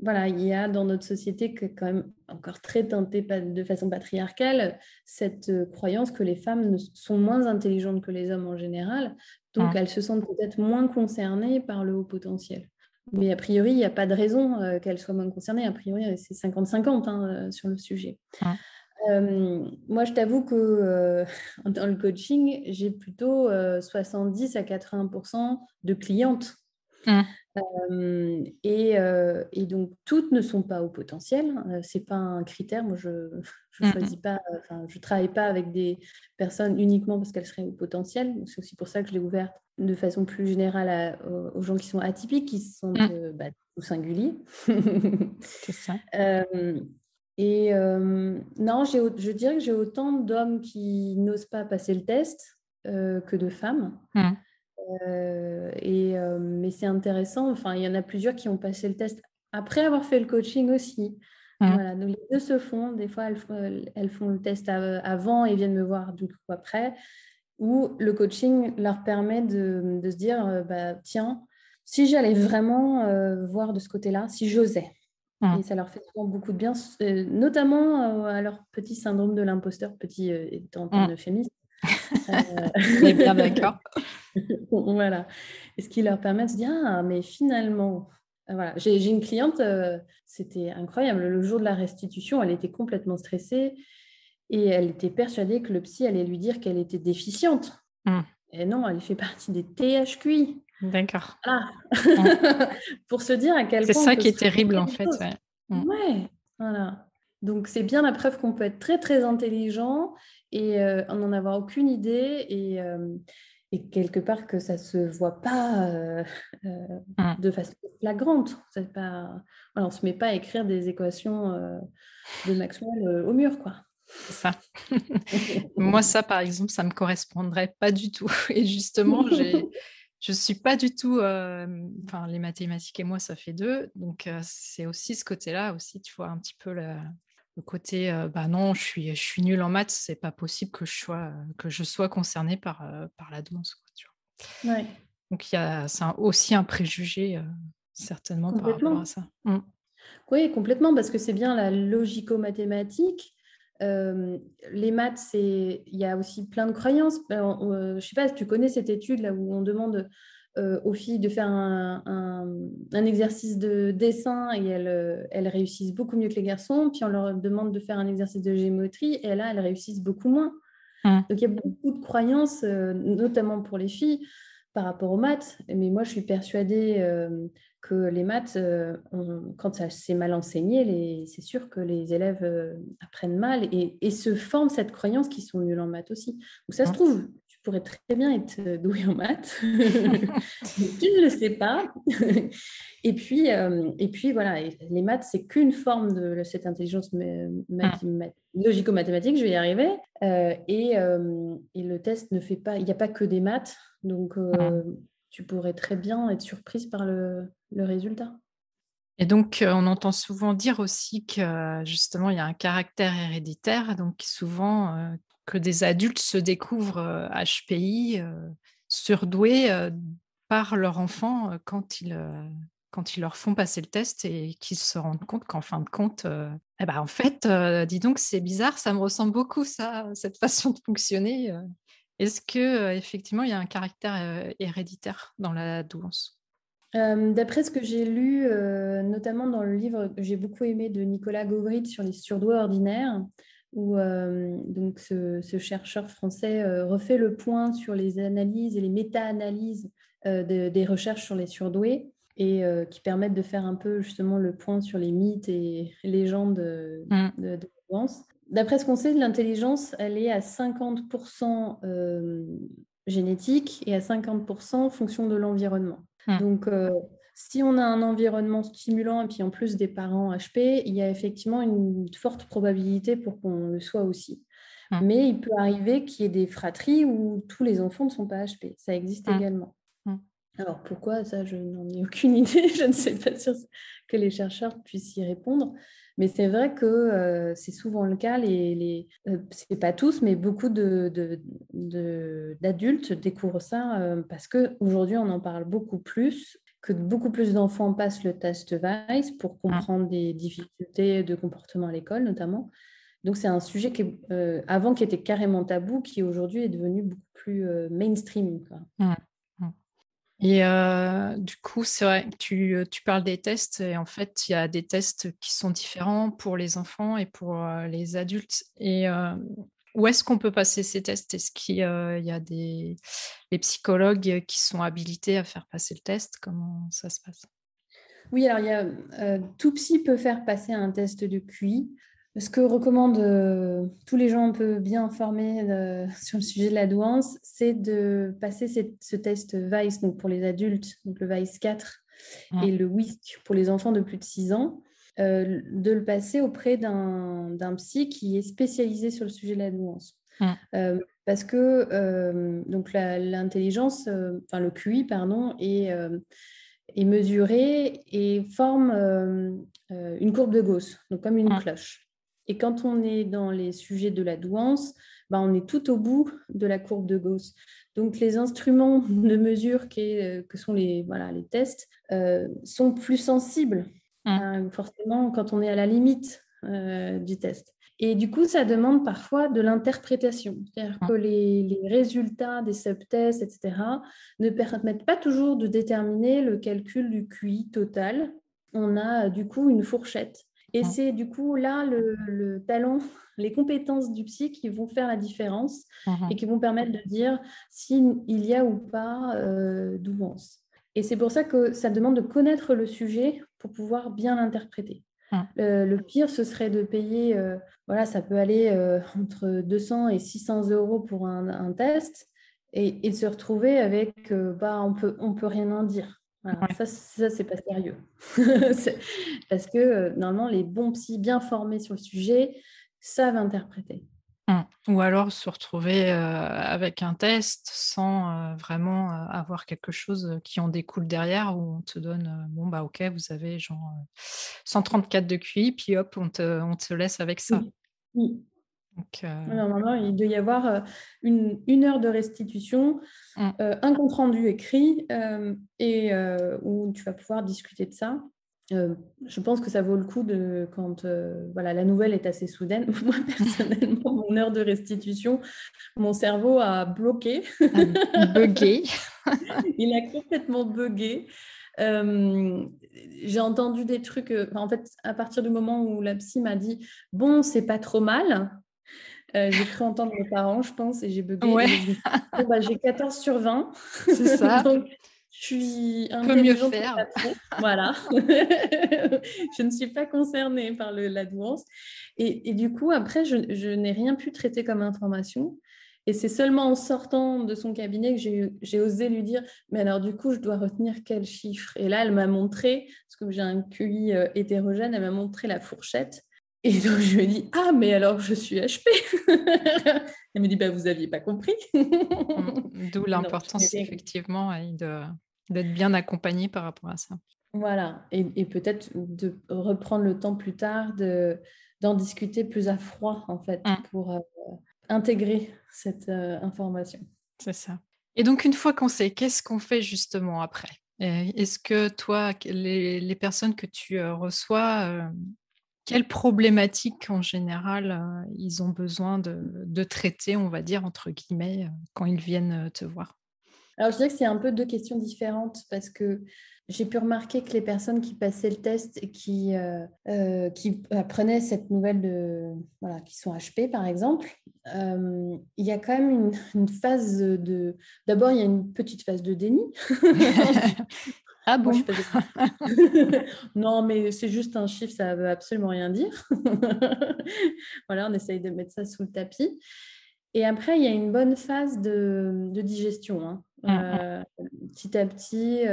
voilà, il y a dans notre société que quand même encore très teintée de façon patriarcale cette euh, croyance que les femmes sont moins intelligentes que les hommes en général, donc elles se sentent peut-être moins concernées par le haut potentiel. Mais a priori, il n'y a pas de raison euh, qu'elles soient moins concernées. A priori, euh, c'est 50-50 hein, sur le sujet. moi, je t'avoue que dans le coaching, j'ai plutôt 70 à 80% de clientes et, et, donc, toutes ne sont pas au potentiel. Ce n'est pas un critère. Moi, je ne mmh choisis pas, je travaille pas avec des personnes uniquement parce qu'elles seraient au potentiel. C'est aussi pour ça que je l'ai ouverte de façon plus générale aux gens qui sont atypiques, qui sont mmh. bah, singuliers. C'est ça. et non, je dirais que j'ai autant d'hommes qui n'osent pas passer le test que de femmes. Euh, et, euh, mais c'est intéressant. Enfin, il y en a plusieurs qui ont passé le test après avoir fait le coaching aussi. Mmh. Voilà, donc les deux se font. Des fois, elles, elles font le test avant et viennent me voir du coup après. Ou le coaching leur permet de, de se dire euh, bah, tiens, si j'allais vraiment voir de ce côté-là, si j'osais. Mmh. Et ça leur fait beaucoup de bien, notamment à leur petit syndrome de l'imposteur, petit étant un mmh. euphémisme. Bien d'accord. voilà. Et ce qui leur permet de se dire, ah, mais finalement, euh, voilà. J'ai une cliente, euh, c'était incroyable. Le jour de la restitution, elle était complètement stressée et elle était persuadée que le psy allait lui dire qu'elle était déficiente. Mmh. Et non, elle fait partie des THQI. D'accord. Pour se dire à quel point. C'est ça qui est terrible en fait. Ouais. Mmh. ouais. Voilà. Donc c'est bien la preuve qu'on peut être très très intelligent et euh, en n'en avoir aucune idée et, euh, et, quelque part que ça ne se voit pas euh, mmh. de façon flagrante. Pas, on ne se met pas à écrire des équations de Maxwell au mur. quoi. Ça. Moi, ça, par exemple, ça ne me correspondrait pas du tout. Et justement, je ne suis pas du tout. Enfin, les mathématiques et moi, ça fait deux. Donc, c'est aussi ce côté-là, aussi, tu vois, un petit peu la, le côté bah non, je suis, je suis nulle en maths, c'est pas possible que je sois, que je sois concernée par, par la danse. Donc c'est aussi un préjugé certainement par rapport à ça. Mmh. Oui, complètement, parce que c'est bien la logico-mathématique. les maths, c'est, il y a aussi plein de croyances. Ben, je sais pas, tu connais cette étude là où on demande euh, aux filles de faire un, exercice de dessin et elles, euh, elles, réussissent beaucoup mieux que les garçons. Puis on leur demande de faire un exercice de géométrie et là, elles réussissent beaucoup moins. Mmh. Donc il y a beaucoup de croyances, euh, notamment pour les filles, par rapport aux maths. Mais moi, je suis persuadée que les maths, quand ça s'est mal enseigné, c'est sûr que les élèves apprennent mal et, et, se forment cette croyance qu'ils sont nuls en maths aussi. Donc ça se trouve, pourrais très bien être euh, douée en maths. tu ne le sais pas. et, puis, euh, et puis, voilà, les maths, c'est qu'une forme de cette intelligence ah. logico-mathématique, je vais y arriver. Euh, et, et, le test ne fait pas, il n'y a pas que des maths. Donc, ah. tu pourrais très bien être surprise par le, le résultat. Et donc, on entend souvent dire aussi que justement, il y a un caractère héréditaire. Donc, souvent, que des adultes se découvrent HPI, euh, surdoués euh, par leur enfant euh, quand ils, quand ils leur font passer le test et qu'ils se rendent compte qu'en fin de compte, eh ben, en fait, dis donc, c'est bizarre, ça me ressemble beaucoup, ça, cette façon de fonctionner. Est-ce que effectivement il y a un caractère héréditaire dans la douance D'après ce que j'ai lu, notamment dans le livre que j'ai beaucoup aimé de Nicolas Gauvrit sur les surdoués ordinaires, où donc ce, chercheur français refait le point sur les analyses et les méta-analyses des recherches sur les surdoués et qui permettent de faire un peu justement le point sur les mythes et légendes mmh. de, de, D'après ce qu'on sait de l'intelligence, elle est à 50% génétique et à 50% fonction de l'environnement. Mmh. Donc, si on a un environnement stimulant et puis en plus des parents HP, il y a effectivement une forte probabilité pour qu'on le soit aussi. Mmh. Mais il peut arriver qu'il y ait des fratries où tous les enfants ne sont pas HP. Ça existe mmh. également. Mmh. Alors pourquoi? Ça, je n'en ai aucune idée. je ne sais pas sûr que les chercheurs puissent y répondre. Mais c'est vrai que euh, c'est souvent le cas. Les, les euh, c'est pas tous, mais beaucoup d'adultes de, découvrent ça euh, parce qu'aujourd'hui, on en parle beaucoup plus que beaucoup plus d'enfants passent le test VICE pour mmh. comprendre des difficultés de comportement à l'école notamment. Donc c'est un sujet qui, euh, avant qui était carrément tabou, qui aujourd'hui est devenu beaucoup plus euh, mainstream. Mmh. Mmh. Et euh, du coup, c'est vrai, tu, tu, parles des tests, et en fait, il y a des tests qui sont différents pour les enfants et pour les adultes. Et où est-ce qu'on peut passer ces tests? Est-ce qu'il y a des psychologues qui sont habilités à faire passer le test? Comment ça se passe? Oui, alors il y a, tout psy peut faire passer un test de QI. Ce que recommandent tous les gens un peu bien informés sur le sujet de la douance, c'est de passer ce test VICE donc pour les adultes, donc le VICE 4 mmh. et le WISC pour les enfants de plus de 6 ans. Euh, de le passer auprès d'un psy qui est spécialisé sur le sujet de la nuance. Mmh. Euh, parce que euh, donc l'intelligence, enfin le QI, pardon, est, est mesuré et forme une courbe de Gauss, donc comme une mmh. cloche. Et quand on est dans les sujets de la douance, bah, on est tout au bout de la courbe de Gauss. Donc les instruments de mesure que sont les, voilà, les tests sont plus sensibles Mmh. Euh, forcément quand on est à la limite euh, du test. Et du coup, ça demande parfois de l'interprétation. C'est-à-dire mmh. que les, résultats des subtests, etc., ne permettent pas toujours de déterminer le calcul du QI total. On a du coup une fourchette. Et mmh. c'est du coup là le, talent, les compétences du psy qui vont faire la différence et qui vont permettre de dire s'il y a ou pas euh, douance. Et c'est pour ça que ça demande de connaître le sujet pour pouvoir bien l'interpréter. Hum. le pire, ce serait de payer, euh, voilà, ça peut aller euh, entre 200 et 600 euros pour un, test et, et, de se retrouver avec, euh, bah, on peut, on peut rien en dire. Ça, ça c'est pas sérieux. Parce que normalement, les bons psys bien formés sur le sujet savent interpréter. Mmh. Ou alors se retrouver avec un test sans vraiment avoir quelque chose qui en découle derrière où on te donne bon bah ok vous avez genre 134 de QI puis hop on te, on te laisse avec ça. Oui. Normalement il doit y avoir une, une heure de restitution, mmh. un compte rendu écrit et où tu vas pouvoir discuter de ça. Euh, je pense que ça vaut le coup de quand euh, voilà la nouvelle est assez soudaine. Moi personnellement, mon heure de restitution, mon cerveau a bloqué, a bugué. Il a complètement bugué. Euh, j'ai entendu des trucs. en fait, à partir du moment où la psy m'a dit bon, c'est pas trop mal. j'ai cru entendre mes parents, je pense, et j'ai bugué. Bah, j'ai 14 sur 20. C'est ça. Je suis un peu mieux faire. Voilà. je ne suis pas concernée par le, la douance. Et, du coup, après, je, n'ai rien pu traiter comme information. Et c'est seulement en sortant de son cabinet que j'ai osé lui dire, mais alors du coup, je dois retenir quel chiffre? Et là, elle m'a montré, parce que j'ai un QI euh, hétérogène, elle m'a montré la fourchette. Et donc, je lui ai dit, ah, mais alors, je suis HP. elle me dit, bah, vous n'aviez pas compris. Mmh, d'où l'importance, effectivement, de, d'être bien accompagné par rapport à ça. Voilà, et, peut-être de reprendre le temps plus tard de, d'en discuter plus à froid, en fait, mmh. pour euh, intégrer cette euh, information. C'est ça. Et donc, une fois qu'on sait, qu'est-ce qu'on fait justement après? Est-ce que toi, les, personnes que tu reçois, quelles problématiques en général ils ont besoin de, traiter, on va dire, entre guillemets, quand ils viennent te voir? Alors, je dirais que c'est un peu deux questions différentes parce que j'ai pu remarquer que les personnes qui passaient le test et qui, euh, euh, qui apprenaient cette nouvelle de, voilà, qui sont HP par exemple, euh, il y a quand même une, phase de. D'abord, il y a une petite phase de déni. ah bon? Non, mais c'est juste un chiffre, ça ne veut absolument rien dire. voilà, on essaye de mettre ça sous le tapis. Et après, il y a une bonne phase de, de digestion. Hein. Mmh, mmh. petit à petit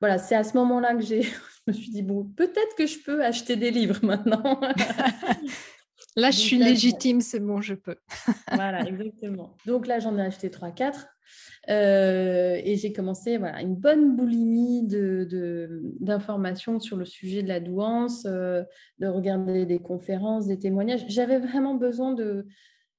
voilà, c'est à ce moment-là que j'ai, je me suis dit, bon, peut-être que je peux acheter des livres maintenant. là, je suis légitime, c'est bon, je peux. voilà, exactement. Donc là, j'en ai acheté 3-4. Euh, et j'ai commencé voilà, une bonne boulimie d'informations de, sur le sujet de la douance, euh, de regarder des conférences, des témoignages. J'avais vraiment besoin de,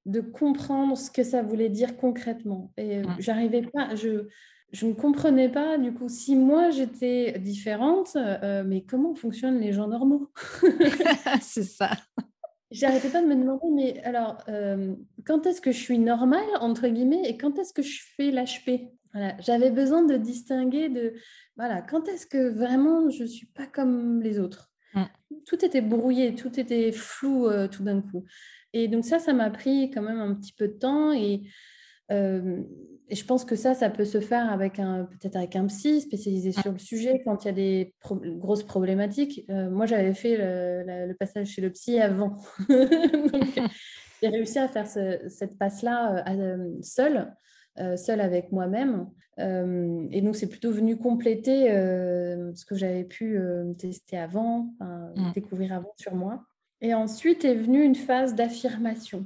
de comprendre ce que ça voulait dire concrètement. Et mmh. j'arrivais pas, je, je ne comprenais pas, du coup, si moi j'étais différente, euh, mais comment fonctionnent les gens normaux? C'est ça. J'arrêtais pas de me demander, mais alors, euh, quand est-ce que je suis normale, entre guillemets, et quand est-ce que je fais l'HP voilà. J'avais besoin de distinguer de, voilà, quand est-ce que vraiment je ne suis pas comme les autres? Mm. Tout était brouillé, tout était flou euh, tout d'un coup. Et donc ça, ça m'a pris quand même un petit peu de temps et et je pense que ça, ça peut se faire avec un, peut-être avec un psy spécialisé sur le sujet quand il y a des grosses problématiques. Euh, moi, j'avais fait le, passage chez le psy avant. j'ai réussi à faire cette passe-là euh, euh, seule, seule avec moi-même. et donc, c'est plutôt venu compléter ce que j'avais pu tester avant, mmh. découvrir avant sur moi. Et ensuite est venue une phase d'affirmation.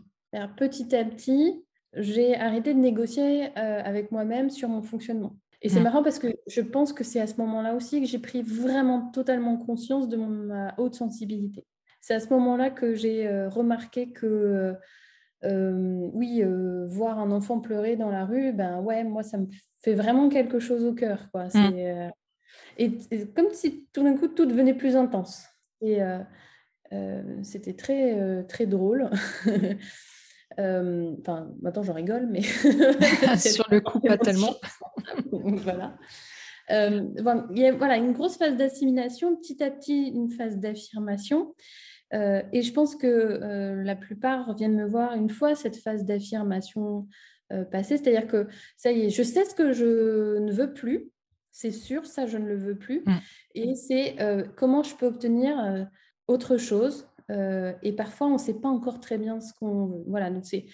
Petit à petit, j'ai arrêté de négocier euh, avec moi-même sur mon fonctionnement. Et c'est mmh. marrant parce que je pense que c'est à ce moment-là aussi que j'ai pris vraiment totalement conscience de ma haute sensibilité. C'est à ce moment-là que j'ai euh, remarqué que, euh, oui, voir un enfant pleurer dans la rue, ben ouais, moi, ça me fait vraiment quelque chose au cœur. Quoi. Mmh. Et, et, comme si tout d'un coup, tout devenait plus intense. Et c'était très, très drôle. Euh, enfin, maintenant j'en rigole, mais. Sur le coup, pas tellement. voilà. Euh, il y a voilà, une grosse phase d'assimilation, petit à petit une phase d'affirmation. Euh, et je pense que la plupart viennent me voir une fois cette phase d'affirmation passée, c'est-à-dire que ça y est, je sais ce que je ne veux plus, c'est sûr, ça je ne le veux plus. Mm. Et c'est comment je peux obtenir autre chose euh, et parfois, on ne sait pas encore très bien ce qu'on veut. Voilà, donc c'est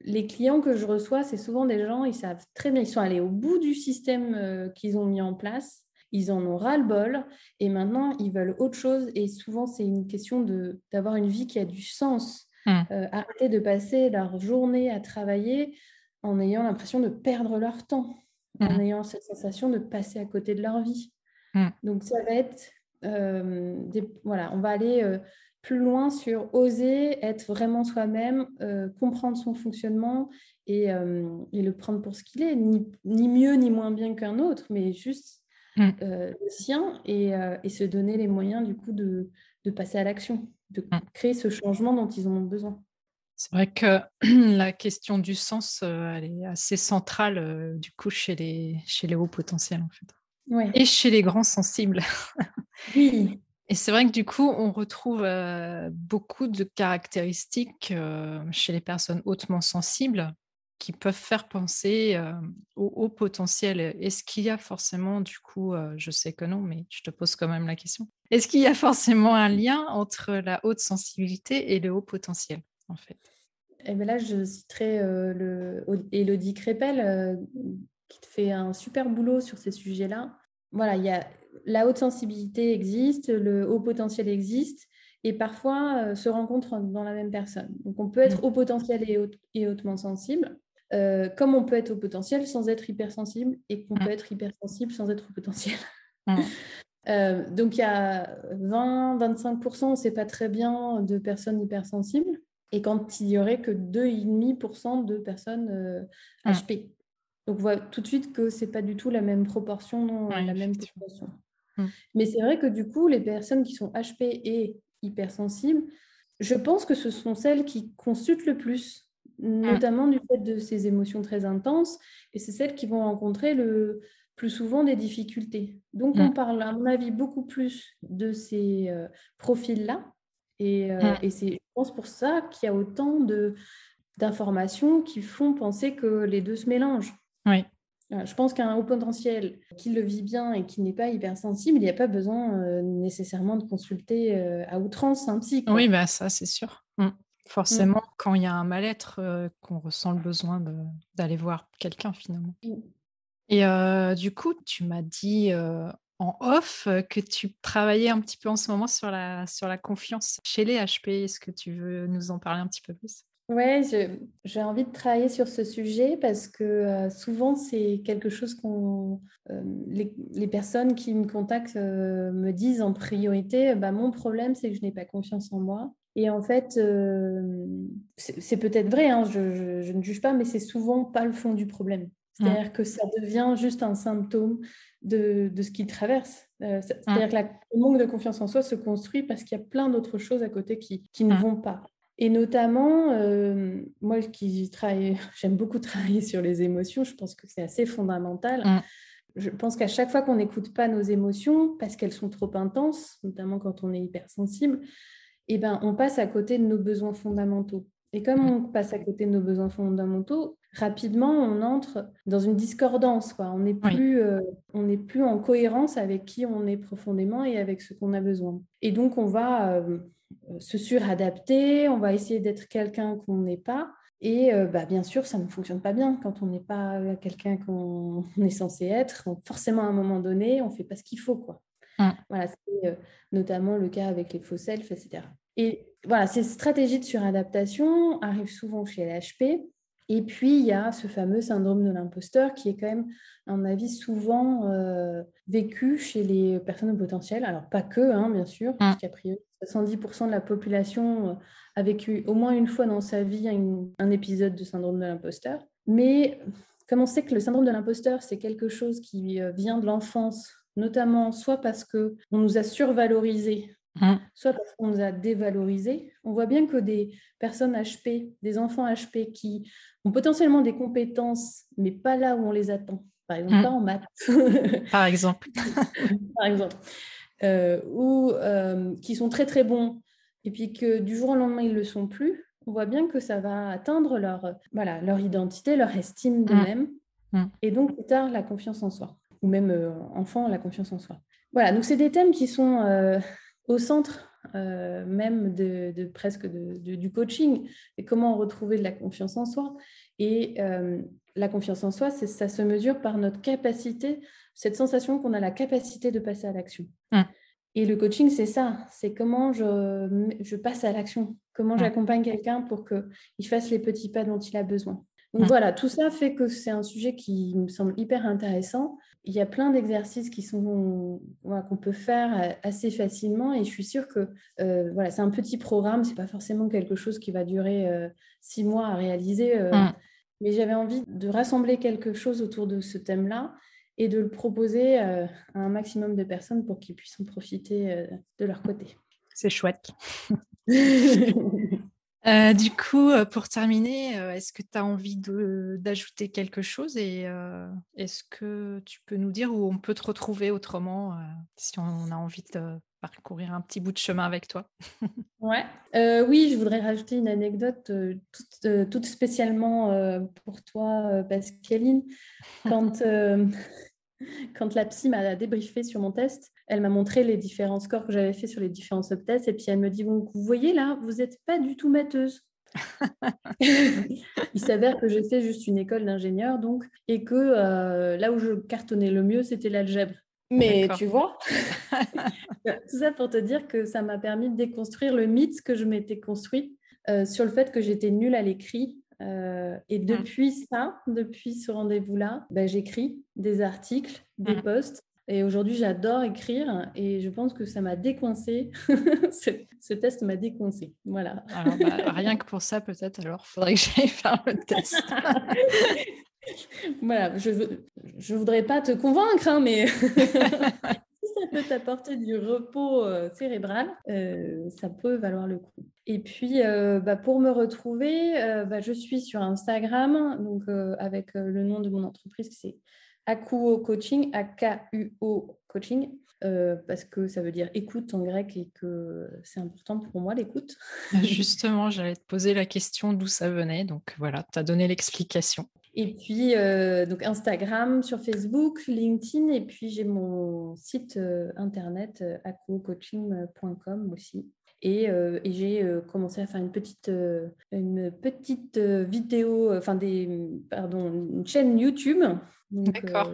les clients que je reçois, c'est souvent des gens, ils savent très bien, ils sont allés au bout du système euh, qu'ils ont mis en place, ils en ont ras-le-bol, et maintenant, ils veulent autre chose. Et souvent, c'est une question d'avoir une vie qui a du sens. Mmh. Euh, arrêter de passer leur journée à travailler en ayant l'impression de perdre leur temps, en mmh. ayant cette sensation de passer à côté de leur vie. Mmh. Donc, ça va être... Des, voilà, on va aller plus loin sur oser être vraiment soi-même, euh, comprendre son fonctionnement euh, et, le prendre pour ce qu'il est, ni, mieux ni moins bien qu'un autre, mais juste mm. euh, le sien et, se donner les moyens du coup de, passer à l'action, de mm. créer ce changement dont ils ont besoin. C'est vrai que la question du sens, elle est assez centrale du coup chez les, chez les hauts potentiels en fait. Et chez les grands sensibles. oui, et c'est vrai que du coup, on retrouve beaucoup de caractéristiques chez les personnes hautement sensibles qui peuvent faire penser au haut potentiel. Est-ce qu'il y a forcément, du coup, je sais que non, mais je te pose quand même la question, est-ce qu'il y a forcément un lien entre la haute sensibilité et le haut potentiel, en fait? Eh bien là, je citerai le, Elodie Crépel, qui fait un super boulot sur ces sujets-là. Voilà, il y a la haute sensibilité existe, le haut potentiel existe, et parfois euh, se rencontrent dans la même personne. Donc on peut être mm. haut potentiel et, hautement sensible, euh, comme on peut être haut potentiel sans être hypersensible, et qu'on mm. peut être hypersensible sans être haut potentiel. Mm. Euh, donc il y a 20-25%, on ne sait pas très bien, de personnes hypersensibles, et quand il y aurait que 2,5% de personnes HP. Donc, on voit tout de suite que c'est pas du tout la même proportion, la même proportion. Mmh. Mais c'est vrai que du coup, les personnes qui sont HP et hypersensibles, je pense que ce sont celles qui consultent le plus, mmh. notamment du fait de ces émotions très intenses, et c'est celles qui vont rencontrer le plus souvent des difficultés. Donc, on mmh. parle, à mon avis, beaucoup plus de ces euh, profils-là, et, euh, et c'est, je pense, pour ça qu'il y a autant de, d'informations qui font penser que les deux se mélangent. Oui. Je pense qu'un haut potentiel qui le vit bien et qui n'est pas hypersensible, il n'y a pas besoin euh, nécessairement de consulter euh, à outrance un psy. Oui, bah ça c'est sûr. Mmh. Forcément, mmh. quand il y a un mal-être, euh, qu'on ressent le besoin d'aller voir quelqu'un finalement. Mmh. Et du coup, tu m'as dit en off que tu travaillais un petit peu en ce moment sur la, sur la confiance chez les HP. Est-ce que tu veux nous en parler un petit peu plus? Ouais, j'ai envie de travailler sur ce sujet parce que euh, souvent c'est quelque chose qu'on euh, les, personnes qui me contactent euh, me disent en priorité bah, mon problème c'est que je n'ai pas confiance en moi. Et en fait, c'est peut-être vrai, hein, je, je, ne juge pas, mais c'est souvent pas le fond du problème. C'est-à-dire que ça devient juste un symptôme de, de ce qu'il traverse. C'est-à-dire que le manque de confiance en soi se construit parce qu'il y a plein d'autres choses à côté qui, qui ne vont pas. Et notamment, euh, moi qui travaille, j'aime beaucoup travailler sur les émotions, je pense que c'est assez fondamental. Mm. Je pense qu'à chaque fois qu'on n'écoute pas nos émotions, parce qu'elles sont trop intenses, notamment quand on est hypersensible, eh ben, on passe à côté de nos besoins fondamentaux. Et comme mm. on passe à côté de nos besoins fondamentaux, rapidement, on entre dans une discordance. Quoi. On n'est plus, euh, plus en cohérence avec qui on est profondément et avec ce qu'on a besoin. Et donc, on va euh, se suradapter, on va essayer d'être quelqu'un qu'on n'est pas. Et euh, bah, bien sûr, ça ne fonctionne pas bien quand on n'est pas euh, quelqu'un qu'on est censé être. forcément, à un moment donné, on ne fait pas ce qu'il faut. Quoi. Mmh. Voilà, c'est notamment le cas avec les faux selfs, etc. Et voilà, ces stratégies de suradaptation arrivent souvent chez les HP. Et puis, il y a ce fameux syndrome de l'imposteur qui est quand même, à mon avis, souvent vécu chez les personnes au potentiel. Alors, pas que, hein, bien sûr, mmh. parce priori, 70% de la population euh, a vécu au moins une fois dans sa vie un, épisode de syndrome de l'imposteur. Mais comme on sait que le syndrome de l'imposteur, c'est quelque chose qui euh, vient de l'enfance, notamment soit parce qu'on nous a survalorisé, mmh. soit parce qu'on nous a dévalorisé, on voit bien que des personnes HP, des enfants HP qui ont potentiellement des compétences, mais pas là où on les attend, par exemple, mmh. pas en maths. par exemple. par exemple. Euh, ou euh, qui sont très très bons et puis que du jour au lendemain ils ne le sont plus, on voit bien que ça va atteindre leur, voilà, leur identité, leur estime d'eux-mêmes mmh. mmh. et donc plus tard la confiance en soi ou même euh, enfant la confiance en soi. Voilà, donc c'est des thèmes qui sont au centre même de, presque du coaching et comment retrouver de la confiance en soi. Et la confiance en soi, ça se mesure par notre capacité cette sensation qu'on a la capacité de passer à l'action. Mmh. Et le coaching, c'est ça, c'est comment je, je, passe à l'action, comment mmh. j'accompagne quelqu'un pour qu'il fasse les petits pas dont il a besoin. Donc mmh. voilà, tout ça fait que c'est un sujet qui me semble hyper intéressant. Il y a plein d'exercices qui sont qu'on peut faire assez facilement et je suis sûre que euh, voilà, c'est un petit programme, c'est pas forcément quelque chose qui va durer euh, six mois à réaliser. Euh, mais j'avais envie de rassembler quelque chose autour de ce thème-là et de le proposer euh, à un maximum de personnes pour qu'ils puissent en profiter euh, de leur côté. C'est chouette. Euh, du coup, pour terminer, est-ce que tu as envie d'ajouter quelque chose et est-ce que tu peux nous dire où on peut te retrouver autrement si on a envie de parcourir un petit bout de chemin avec toi? Ouais. oui, je voudrais rajouter une anecdote toute, toute, spécialement pour toi, Pascaline. Quand quand la psy m'a débriefé sur mon test, elle m'a montré les différents scores que j'avais fait sur les différents subtests et puis elle me dit bon, vous voyez là, vous n'êtes pas du tout matheuse. Il s'avère que j'ai fait juste une école d'ingénieur donc et que euh, là où je cartonnais le mieux, c'était l'algèbre. Mais tu vois, tout ça pour te dire que ça m'a permis de déconstruire le mythe que je m'étais construit euh, sur le fait que j'étais nulle à l'écrit euh, et mmh. depuis ça, depuis ce rendez-vous-là, bah, j'écris des articles, des mmh. posts. Et aujourd'hui, j'adore écrire et je pense que ça m'a décoincé. ce, test m'a décoincé. Voilà. Alors, bah, rien que pour ça, peut-être, alors, il faudrait que j'aille faire le test. voilà, je ne voudrais pas te convaincre, hein, mais si ça peut t'apporter du repos euh, cérébral, euh, ça peut valoir le coup. Et puis, euh, bah, pour me retrouver, bah, je suis sur Instagram, donc avec le nom de mon entreprise, c'est Akuo Coaching, A-K-U-O Coaching. parce que ça veut dire écoute en grec et que c'est important pour moi l'écoute. Justement, j'allais te poser la question d'où ça venait, donc voilà, tu as donné l'explication. Et puis, euh, donc Instagram, sur Facebook, LinkedIn, et puis j'ai mon site euh, internet euh, acocoaching.com aussi. Et, j'ai commencé à faire une petite, une petite vidéo, enfin des, pardon, une chaîne YouTube. D'accord.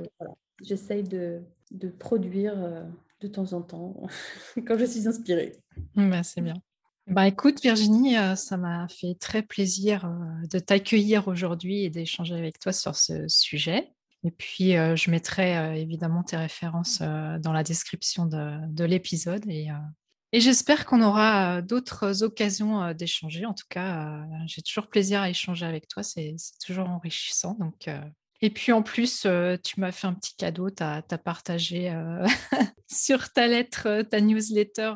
J'essaye de, de, produire de temps en temps quand je suis inspirée. Bah, c'est bien. Bah, écoute, Virginie, euh, ça m'a fait très plaisir euh, de t'accueillir aujourd'hui et d'échanger avec toi sur ce sujet. Et puis, euh, je mettrai évidemment tes références dans la description de, l'épisode. Et, et j'espère qu'on aura d'autres occasions d'échanger. En tout cas, j'ai toujours plaisir à échanger avec toi. C'est toujours enrichissant. Donc, et puis en plus, euh, tu m'as fait un petit cadeau, tu as, partagé euh, sur ta lettre, euh, ta newsletter,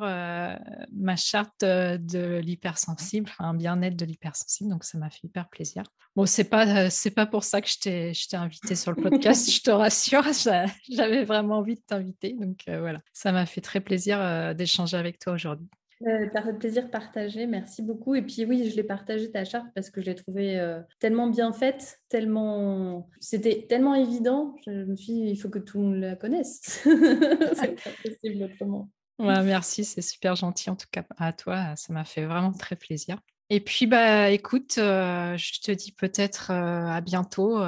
ma charte de l'hypersensible, un bien-être de l'hypersensible, donc ça m'a fait hyper plaisir. Bon, c'est pas, c'est pas pour ça que je t'ai, je t'ai invité sur le podcast, je te rassure, j'avais vraiment envie de t'inviter, donc voilà, ça m'a fait très plaisir d'échanger avec toi aujourd'hui. Euh, plaisir partager, merci beaucoup. Et puis oui, je l'ai partagé ta charte parce que je l'ai trouvée euh, tellement bien faite, tellement c'était tellement évident. Je me suis dit, il faut que tout le monde la connaisse. c'est pas possible autrement. merci, c'est super gentil en tout cas à toi. Ça m'a fait vraiment très plaisir. Et puis, bah, écoute, euh, je te dis peut-être à bientôt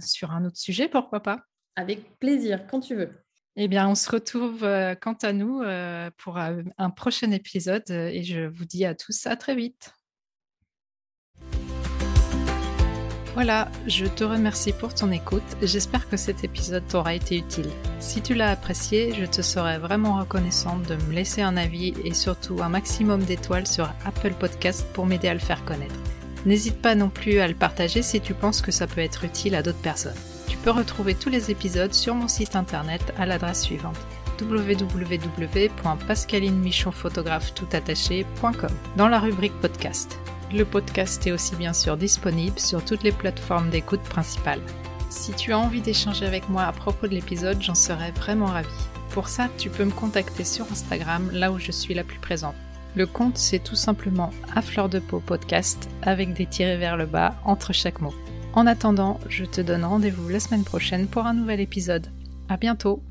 sur un autre sujet, pourquoi pas Avec plaisir, quand tu veux. Eh bien, on se retrouve euh, quant à nous euh, pour un, un prochain épisode euh, et je vous dis à tous à très vite. Voilà, je te remercie pour ton écoute. J'espère que cet épisode t'aura été utile. Si tu l'as apprécié, je te serais vraiment reconnaissante de me laisser un avis et surtout un maximum d'étoiles sur Apple Podcast pour m'aider à le faire connaître. N'hésite pas non plus à le partager si tu penses que ça peut être utile à d'autres personnes. Peux retrouver tous les épisodes sur mon site internet à l'adresse suivante www.pascalineMichonphotographe.com dans la rubrique podcast. Le podcast est aussi bien sûr disponible sur toutes les plateformes d'écoute principales. Si tu as envie d'échanger avec moi à propos de l'épisode, j'en serais vraiment ravie. Pour ça, tu peux me contacter sur Instagram, là où je suis la plus présente. Le compte, c'est tout simplement à fleur de peau podcast avec des tirés vers le bas entre chaque mot. En attendant, je te donne rendez-vous la semaine prochaine pour un nouvel épisode. À bientôt!